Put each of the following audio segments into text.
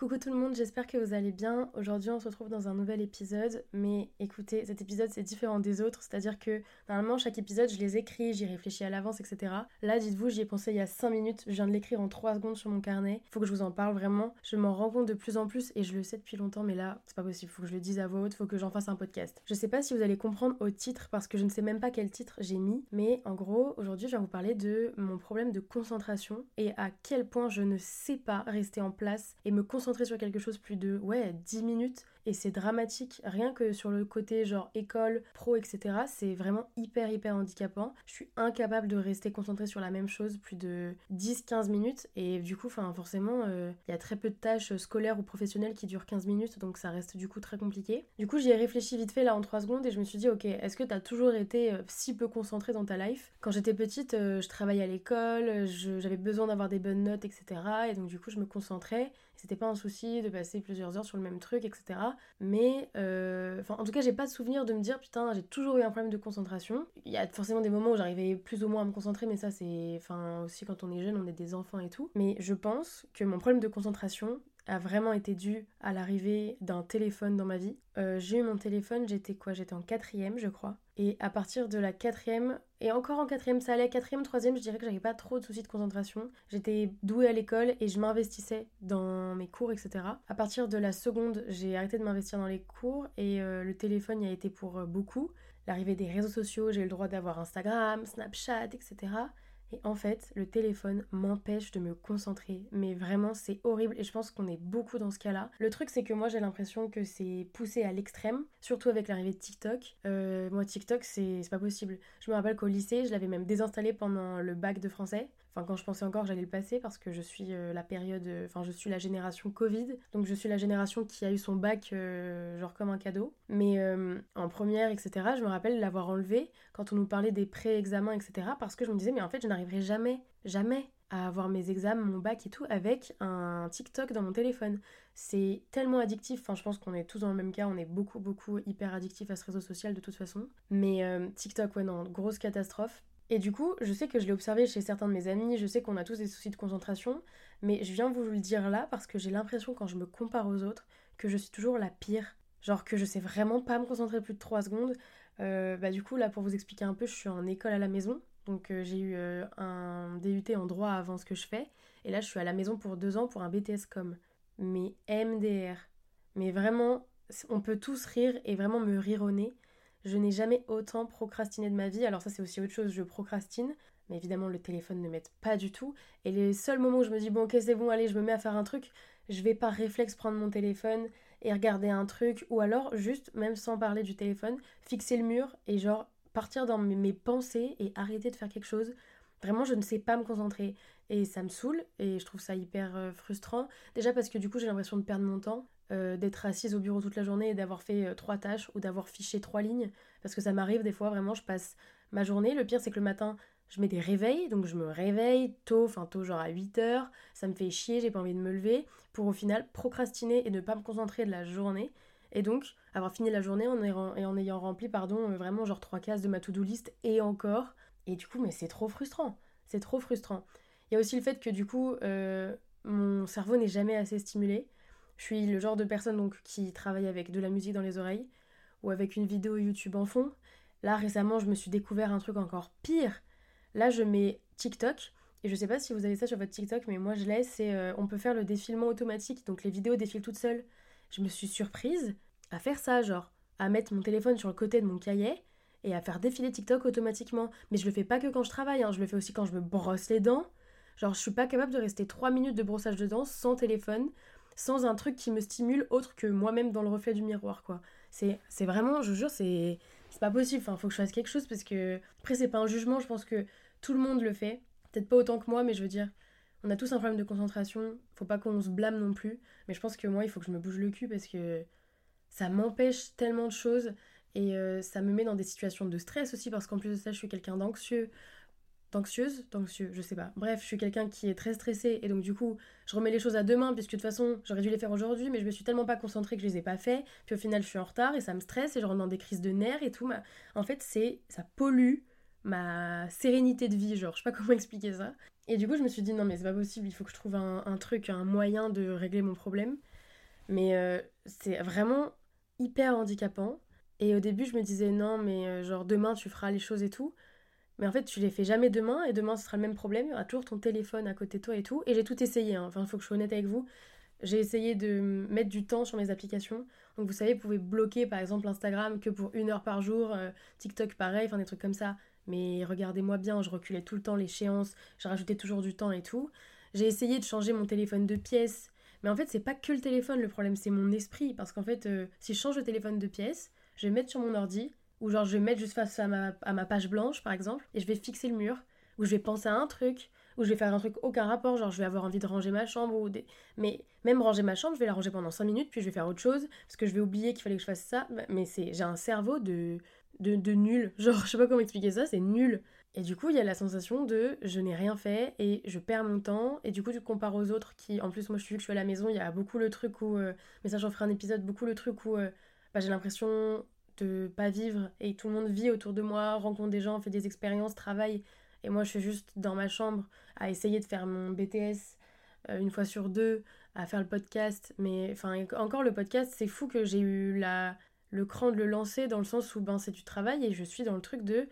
Coucou tout le monde, j'espère que vous allez bien. Aujourd'hui, on se retrouve dans un nouvel épisode. Mais écoutez, cet épisode c'est différent des autres, c'est-à-dire que normalement, chaque épisode je les écris, j'y réfléchis à l'avance, etc. Là, dites-vous, j'y ai pensé il y a 5 minutes, je viens de l'écrire en 3 secondes sur mon carnet. Faut que je vous en parle vraiment. Je m'en rends compte de plus en plus et je le sais depuis longtemps, mais là, c'est pas possible. Faut que je le dise à voix haute, faut que j'en fasse un podcast. Je sais pas si vous allez comprendre au titre parce que je ne sais même pas quel titre j'ai mis, mais en gros, aujourd'hui, je vais vous parler de mon problème de concentration et à quel point je ne sais pas rester en place et me concentrer sur quelque chose plus de ouais 10 minutes et c'est dramatique rien que sur le côté genre école, pro etc. C'est vraiment hyper hyper handicapant. Je suis incapable de rester concentrée sur la même chose plus de 10-15 minutes et du coup forcément euh, il y a très peu de tâches scolaires ou professionnelles qui durent 15 minutes donc ça reste du coup très compliqué. Du coup j'y ai réfléchi vite fait là en 3 secondes et je me suis dit ok est-ce que t'as toujours été euh, si peu concentrée dans ta life? Quand j'étais petite euh, je travaillais à l'école, j'avais besoin d'avoir des bonnes notes etc. Et donc du coup je me concentrais c'était pas un souci de passer plusieurs heures sur le même truc, etc. Mais, euh, en tout cas, j'ai pas de souvenir de me dire putain, j'ai toujours eu un problème de concentration. Il y a forcément des moments où j'arrivais plus ou moins à me concentrer, mais ça, c'est. Enfin, aussi quand on est jeune, on est des enfants et tout. Mais je pense que mon problème de concentration, a vraiment été dû à l'arrivée d'un téléphone dans ma vie. Euh, j'ai eu mon téléphone, j'étais quoi? J'étais en quatrième, je crois. Et à partir de la quatrième, et encore en quatrième, ça allait. Quatrième, troisième, je dirais que j'avais pas trop de soucis de concentration. J'étais douée à l'école et je m'investissais dans mes cours, etc. À partir de la seconde, j'ai arrêté de m'investir dans les cours et euh, le téléphone y a été pour euh, beaucoup. L'arrivée des réseaux sociaux, j'ai eu le droit d'avoir Instagram, Snapchat, etc. Et en fait, le téléphone m'empêche de me concentrer. Mais vraiment, c'est horrible et je pense qu'on est beaucoup dans ce cas-là. Le truc, c'est que moi, j'ai l'impression que c'est poussé à l'extrême, surtout avec l'arrivée de TikTok. Euh, moi, TikTok, c'est pas possible. Je me rappelle qu'au lycée, je l'avais même désinstallé pendant le bac de français. Enfin, quand je pensais encore j'allais le passer, parce que je suis euh, la période. Euh, enfin, je suis la génération Covid. Donc, je suis la génération qui a eu son bac, genre comme un cadeau. Mais en première, etc., je me rappelle l'avoir enlevé quand on nous parlait des pré-examens, etc., parce que je me disais, mais en fait, je n'arriverai jamais, jamais à avoir mes examens, mon bac et tout avec un TikTok dans mon téléphone. C'est tellement addictif, enfin je pense qu'on est tous dans le même cas, on est beaucoup beaucoup hyper addictif à ce réseau social de toute façon. Mais TikTok, ouais non, grosse catastrophe. Et du coup, je sais que je l'ai observé chez certains de mes amis, je sais qu'on a tous des soucis de concentration, mais je viens vous le dire là parce que j'ai l'impression quand je me compare aux autres que je suis toujours la pire. Genre que je sais vraiment pas me concentrer plus de 3 secondes. Euh, bah du coup là pour vous expliquer un peu, je suis en école à la maison, donc euh, j'ai eu euh, un DUT en droit avant ce que je fais, et là je suis à la maison pour 2 ans pour un BTS com. Mais MDR, mais vraiment, on peut tous rire et vraiment me rire au nez. Je n'ai jamais autant procrastiné de ma vie. Alors ça c'est aussi autre chose, je procrastine. Mais évidemment le téléphone ne m'aide pas du tout. Et les seuls moments où je me dis bon ok c'est bon, allez je me mets à faire un truc, je vais par réflexe prendre mon téléphone et regarder un truc. Ou alors juste, même sans parler du téléphone, fixer le mur et genre partir dans mes pensées et arrêter de faire quelque chose. Vraiment je ne sais pas me concentrer. Et ça me saoule et je trouve ça hyper euh, frustrant. Déjà parce que du coup j'ai l'impression de perdre mon temps. Euh, d'être assise au bureau toute la journée et d'avoir fait euh, trois tâches ou d'avoir fiché trois lignes. Parce que ça m'arrive des fois, vraiment, je passe ma journée. Le pire, c'est que le matin, je mets des réveils, donc je me réveille tôt, enfin tôt, genre à 8 heures. Ça me fait chier, j'ai pas envie de me lever. Pour au final procrastiner et ne pas me concentrer de la journée. Et donc, avoir fini la journée en ayant, et en ayant rempli, pardon, euh, vraiment genre trois cases de ma to-do list et encore. Et du coup, mais c'est trop frustrant. C'est trop frustrant. Il y a aussi le fait que du coup, mon cerveau n'est jamais assez stimulé. Je suis le genre de personne donc qui travaille avec de la musique dans les oreilles ou avec une vidéo YouTube en fond. Là récemment, je me suis découvert un truc encore pire. Là, je mets TikTok et je sais pas si vous avez ça sur votre TikTok, mais moi je l'ai. C'est euh, on peut faire le défilement automatique, donc les vidéos défilent toutes seules. Je me suis surprise à faire ça, genre à mettre mon téléphone sur le côté de mon cahier et à faire défiler TikTok automatiquement. Mais je le fais pas que quand je travaille, hein. je le fais aussi quand je me brosse les dents. Genre, je suis pas capable de rester 3 minutes de brossage de dents sans téléphone sans un truc qui me stimule autre que moi-même dans le reflet du miroir, quoi. C'est vraiment, je vous jure, c'est pas possible. Enfin, faut que je fasse quelque chose parce que. Après, c'est pas un jugement, je pense que tout le monde le fait. Peut-être pas autant que moi, mais je veux dire, on a tous un problème de concentration. Faut pas qu'on se blâme non plus. Mais je pense que moi, il faut que je me bouge le cul parce que ça m'empêche tellement de choses. Et euh, ça me met dans des situations de stress aussi parce qu'en plus de ça, je suis quelqu'un d'anxieux d'anxieuse, d'anxieux, je sais pas. Bref, je suis quelqu'un qui est très stressé et donc du coup, je remets les choses à demain puisque de toute façon, j'aurais dû les faire aujourd'hui, mais je me suis tellement pas concentrée que je les ai pas fait. Puis au final, je suis en retard et ça me stresse et je rentre dans des crises de nerfs et tout. En fait, c'est ça pollue ma sérénité de vie, genre, je sais pas comment expliquer ça. Et du coup, je me suis dit non mais c'est pas possible, il faut que je trouve un, un truc, un moyen de régler mon problème. Mais euh, c'est vraiment hyper handicapant. Et au début, je me disais non, mais euh, genre demain tu feras les choses et tout. Mais en fait, tu les fais jamais demain et demain ce sera le même problème. Il y aura toujours ton téléphone à côté de toi et tout. Et j'ai tout essayé. Hein. Enfin, il faut que je sois honnête avec vous. J'ai essayé de mettre du temps sur mes applications. Donc vous savez, vous pouvez bloquer par exemple Instagram que pour une heure par jour, euh, TikTok pareil, enfin des trucs comme ça. Mais regardez-moi bien, je reculais tout le temps l'échéance, je rajoutais toujours du temps et tout. J'ai essayé de changer mon téléphone de pièce. Mais en fait, c'est pas que le téléphone le problème, c'est mon esprit. Parce qu'en fait, euh, si je change de téléphone de pièce, je vais mettre sur mon ordi, ou genre je vais mettre juste face à ma, à ma page blanche par exemple, et je vais fixer le mur, ou je vais penser à un truc, ou je vais faire un truc aucun rapport, genre je vais avoir envie de ranger ma chambre, ou des... mais même ranger ma chambre, je vais la ranger pendant 5 minutes, puis je vais faire autre chose, parce que je vais oublier qu'il fallait que je fasse ça, mais c'est j'ai un cerveau de, de, de nul, genre je sais pas comment expliquer ça, c'est nul. Et du coup, il y a la sensation de je n'ai rien fait et je perds mon temps. Et du coup, tu compares aux autres qui, en plus, moi je suis, que je suis à la maison, il y a beaucoup le truc où, euh, mais ça j'en ferai un épisode, beaucoup le truc où euh, bah, j'ai l'impression de pas vivre et tout le monde vit autour de moi, rencontre des gens, fait des expériences, travaille. Et moi je suis juste dans ma chambre à essayer de faire mon BTS euh, une fois sur deux, à faire le podcast. Mais enfin, encore le podcast, c'est fou que j'ai eu la, le cran de le lancer dans le sens où ben, c'est du travail et je suis dans le truc de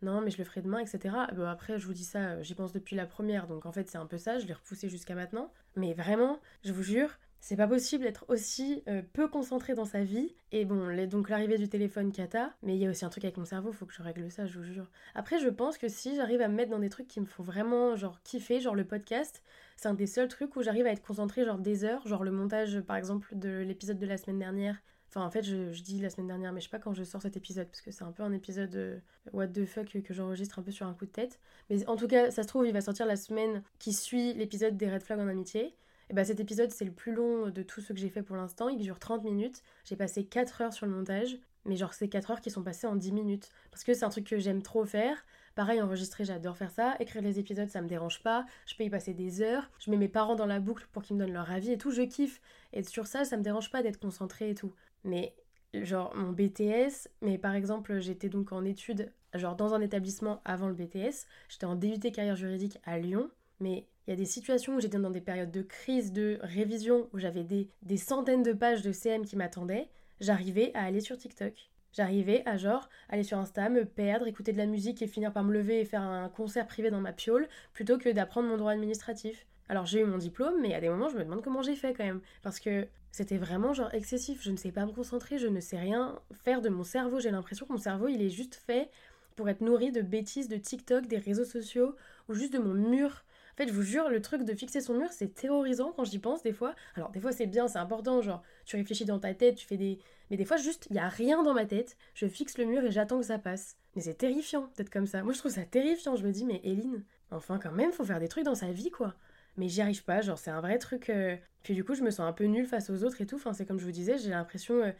non mais je le ferai demain, etc. Après je vous dis ça, euh, j'y pense depuis la première, donc en fait c'est un peu ça, je l'ai repoussé jusqu'à maintenant. Mais vraiment, je vous jure, c'est pas possible d'être aussi euh, peu concentré dans sa vie. Et bon, donc l'arrivée du téléphone cata, mais il y a aussi un truc avec mon cerveau, faut que je règle ça, je vous jure. Après, je pense que si j'arrive à me mettre dans des trucs qui me font vraiment genre kiffer, genre le podcast, c'est un des seuls trucs où j'arrive à être concentré genre des heures, genre le montage par exemple de l'épisode de la semaine dernière Enfin, en fait, je, dis la semaine dernière, mais je sais pas quand je sors cet épisode, parce que c'est un peu un épisode euh, what the fuck que j'enregistre un peu sur un coup de tête. Mais en tout cas, ça se trouve, il va sortir la semaine qui suit l'épisode des Red Flags en amitié. Et bah cet épisode, c'est le plus long de tout ce que j'ai fait pour l'instant. Il dure 30 minutes. J'ai passé 4 heures sur le montage. Mais genre, c'est 4 heures qui sont passées en 10 minutes. Parce que c'est un truc que j'aime trop faire. Pareil, enregistrer, j'adore faire ça. Écrire les épisodes, ça me dérange pas. Je peux y passer des heures. Je mets mes parents dans la boucle pour qu'ils me donnent leur avis et tout. Je kiffe. Et sur ça, ça me dérange pas d'être concentré et tout. Mais genre mon BTS, mais par exemple j'étais donc en études, genre dans un établissement avant le BTS, j'étais en DUT carrière juridique à Lyon, mais il y a des situations où j'étais dans des périodes de crise, de révision, où j'avais des, des centaines de pages de CM qui m'attendaient, j'arrivais à aller sur TikTok. J'arrivais à genre aller sur Insta, me perdre, écouter de la musique et finir par me lever et faire un concert privé dans ma piole, plutôt que d'apprendre mon droit administratif. Alors j'ai eu mon diplôme, mais à des moments je me demande comment j'ai fait quand même. Parce que c'était vraiment genre excessif, je ne sais pas me concentrer, je ne sais rien faire de mon cerveau. J'ai l'impression que mon cerveau il est juste fait pour être nourri de bêtises, de TikTok, des réseaux sociaux, ou juste de mon mur. Fait, je vous jure, le truc de fixer son mur, c'est terrorisant quand j'y pense des fois. Alors, des fois, c'est bien, c'est important, genre, tu réfléchis dans ta tête, tu fais des. Mais des fois, juste, il n'y a rien dans ma tête, je fixe le mur et j'attends que ça passe. Mais c'est terrifiant d'être comme ça. Moi, je trouve ça terrifiant. Je me dis, mais Eline, enfin, quand même, faut faire des trucs dans sa vie, quoi mais j'y arrive pas, genre c'est un vrai truc. Euh, puis du coup, je me sens un peu nulle face aux autres et tout. Enfin, c'est comme je vous disais, j'ai l'impression euh,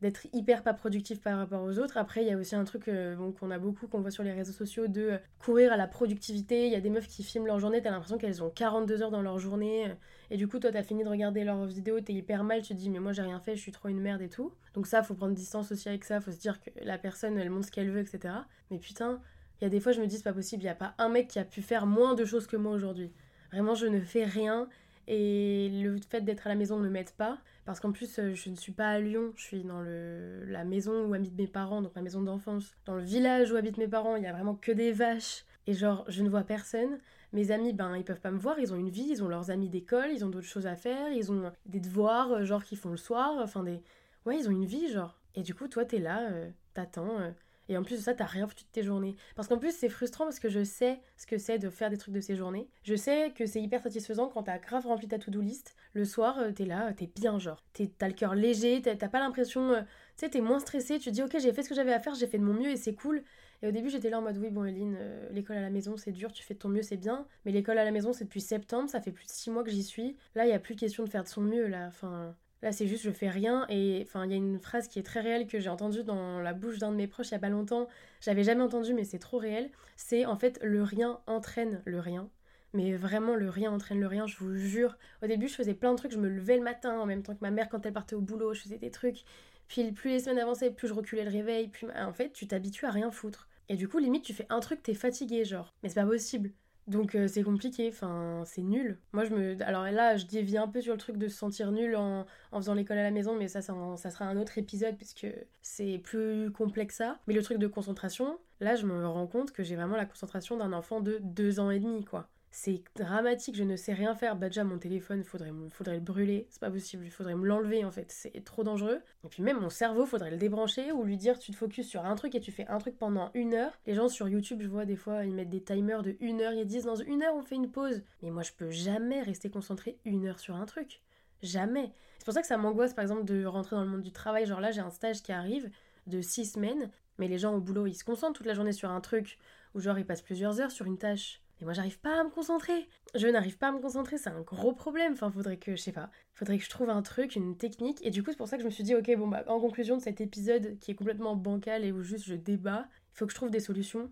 d'être hyper pas productif par rapport aux autres. Après, il y a aussi un truc euh, qu'on a beaucoup, qu'on voit sur les réseaux sociaux, de courir à la productivité. Il y a des meufs qui filment leur journée, t'as l'impression qu'elles ont 42 heures dans leur journée. et du coup, toi, t'as fini de regarder leurs vidéos, t'es hyper mal, tu te dis, mais moi, j'ai rien fait, je suis trop une merde et tout. Donc ça, faut prendre distance aussi avec ça, faut se dire que la personne, elle montre ce qu'elle veut, etc. Mais putain, il y a des fois, je me dis, c'est pas possible, il y a pas un mec qui a pu faire moins de choses que moi aujourd'hui. Vraiment, je ne fais rien et le fait d'être à la maison ne m'aide pas. Parce qu'en plus, euh, je ne suis pas à Lyon, je suis dans le, la maison où habitent mes parents, donc ma maison d'enfance. Dans le village où habitent mes parents, il y a vraiment que des vaches. Et genre, je ne vois personne. Mes amis, ben, ils peuvent pas me voir, ils ont une vie, ils ont leurs amis d'école, ils ont d'autres choses à faire, ils ont des devoirs, euh, genre, qu'ils font le soir, enfin des... Ouais, ils ont une vie, genre. Et du coup, toi, t'es là, euh, t'attends, et en plus de ça, t'as rien foutu de tes journées. Parce qu'en plus, c'est frustrant parce que je sais ce que c'est de faire des trucs de ces journées. Je sais que c'est hyper satisfaisant quand t'as grave rempli ta to-do list. Le soir, euh, t'es là, t'es bien, genre. T'as le cœur léger, t'as pas l'impression. Euh, tu sais, t'es moins stressé. Tu te dis, ok, j'ai fait ce que j'avais à faire, j'ai fait de mon mieux et c'est cool. Et au début, j'étais là en mode, oui, bon, Eline, euh, l'école à la maison, c'est dur, tu fais de ton mieux, c'est bien. Mais l'école à la maison, c'est depuis septembre, ça fait plus de six mois que j'y suis. Là, il y a plus question de faire de son mieux, là. Enfin, Là, c'est juste je fais rien et enfin il y a une phrase qui est très réelle que j'ai entendue dans la bouche d'un de mes proches il y a pas longtemps. J'avais jamais entendu mais c'est trop réel. C'est en fait le rien entraîne le rien. Mais vraiment le rien entraîne le rien, je vous jure. Au début, je faisais plein de trucs, je me levais le matin en même temps que ma mère quand elle partait au boulot, je faisais des trucs. Puis plus les semaines avançaient, plus je reculais le réveil, puis en fait, tu t'habitues à rien foutre. Et du coup, limite, tu fais un truc, t'es fatigué, genre. Mais c'est pas possible Donc euh, c'est compliqué, enfin c'est nul. Moi je me... Alors là je dévie un peu sur le truc de se sentir nul en, faisant l'école à la maison, mais ça, ça, sera un autre épisode puisque c'est plus complexe ça. Mais le truc de concentration, là je me rends compte que j'ai vraiment la concentration d'un enfant de deux ans et demi quoi. C'est dramatique, je ne sais rien faire. Bah déjà mon téléphone, faudrait, faudrait le brûler, c'est pas possible, il faudrait me l'enlever en fait, c'est trop dangereux. Et puis même mon cerveau, faudrait le débrancher ou lui dire tu te focuses sur un truc et tu fais un truc pendant une heure. Les gens sur YouTube, je vois des fois, ils mettent des timers de une heure, ils disent dans une heure on fait une pause. Mais moi je peux jamais rester concentré une heure sur un truc. Jamais. C'est pour ça que ça m'angoisse par exemple de rentrer dans le monde du travail. Genre là j'ai un stage qui arrive de six semaines, mais les gens au boulot ils se concentrent toute la journée sur un truc, ou genre ils passent plusieurs heures sur une tâche. Et moi, j'arrive pas à me concentrer. Je n'arrive pas à me concentrer, c'est un gros problème. Enfin, faudrait que, je sais pas, faudrait que je trouve un truc, une technique. Et du coup, c'est pour ça que je me suis dit, ok, bon, bah, en conclusion de cet épisode qui est complètement bancal et où juste je débat, il faut que je trouve des solutions.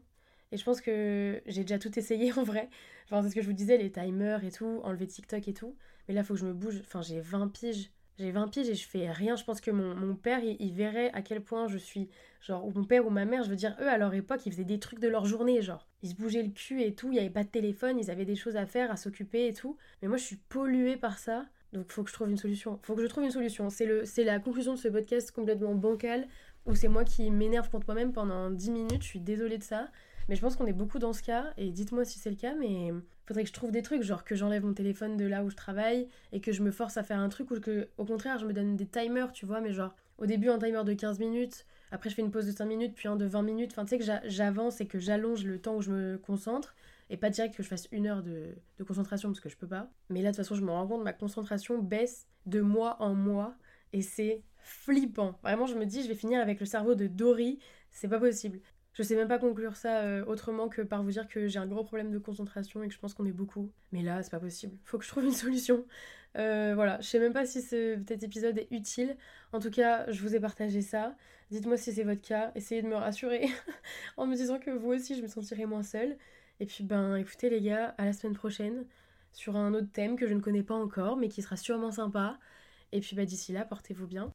Et je pense que j'ai déjà tout essayé en vrai. Enfin, c'est ce que je vous disais, les timers et tout, enlever TikTok et tout. Mais là, il faut que je me bouge. Enfin, j'ai 20 piges. J'ai 20 piges et je fais rien. Je pense que mon, père, il, verrait à quel point je suis. Genre, ou mon père ou ma mère, je veux dire, eux, à leur époque, ils faisaient des trucs de leur journée, genre. Ils se bougeaient le cul et tout, il n'y avait pas de téléphone, ils avaient des choses à faire, à s'occuper et tout. Mais moi, je suis polluée par ça. Donc, faut que je trouve une solution. Faut que je trouve une solution. C'est la conclusion de ce podcast complètement bancal, où c'est moi qui m'énerve contre moi-même pendant 10 minutes. Je suis désolée de ça. Mais je pense qu'on est beaucoup dans ce cas, et dites-moi si c'est le cas, mais faudrait que je trouve des trucs, genre que j'enlève mon téléphone de là où je travaille, et que je me force à faire un truc, ou que au contraire je me donne des timers, tu vois, mais genre au début un timer de 15 minutes, après je fais une pause de 5 minutes, puis un de 20 minutes, enfin tu sais que j'avance et que j'allonge le temps où je me concentre, et pas direct que je fasse une heure de, de concentration parce que je peux pas. Mais là de toute façon je me rends compte, ma concentration baisse de mois en mois, et c'est flippant. Vraiment, je me dis, je vais finir avec le cerveau de Dory, c'est pas possible. Je sais même pas conclure ça euh, autrement que par vous dire que j'ai un gros problème de concentration et que je pense qu'on est beaucoup. Mais là, c'est pas possible. Faut que je trouve une solution. Euh, voilà, je sais même pas si ce, cet épisode est utile. En tout cas, je vous ai partagé ça. Dites-moi si c'est votre cas. Essayez de me rassurer en me disant que vous aussi, je me sentirai moins seule. Et puis, ben, écoutez les gars, à la semaine prochaine sur un autre thème que je ne connais pas encore, mais qui sera sûrement sympa. Et puis, bah, d'ici là, portez-vous bien.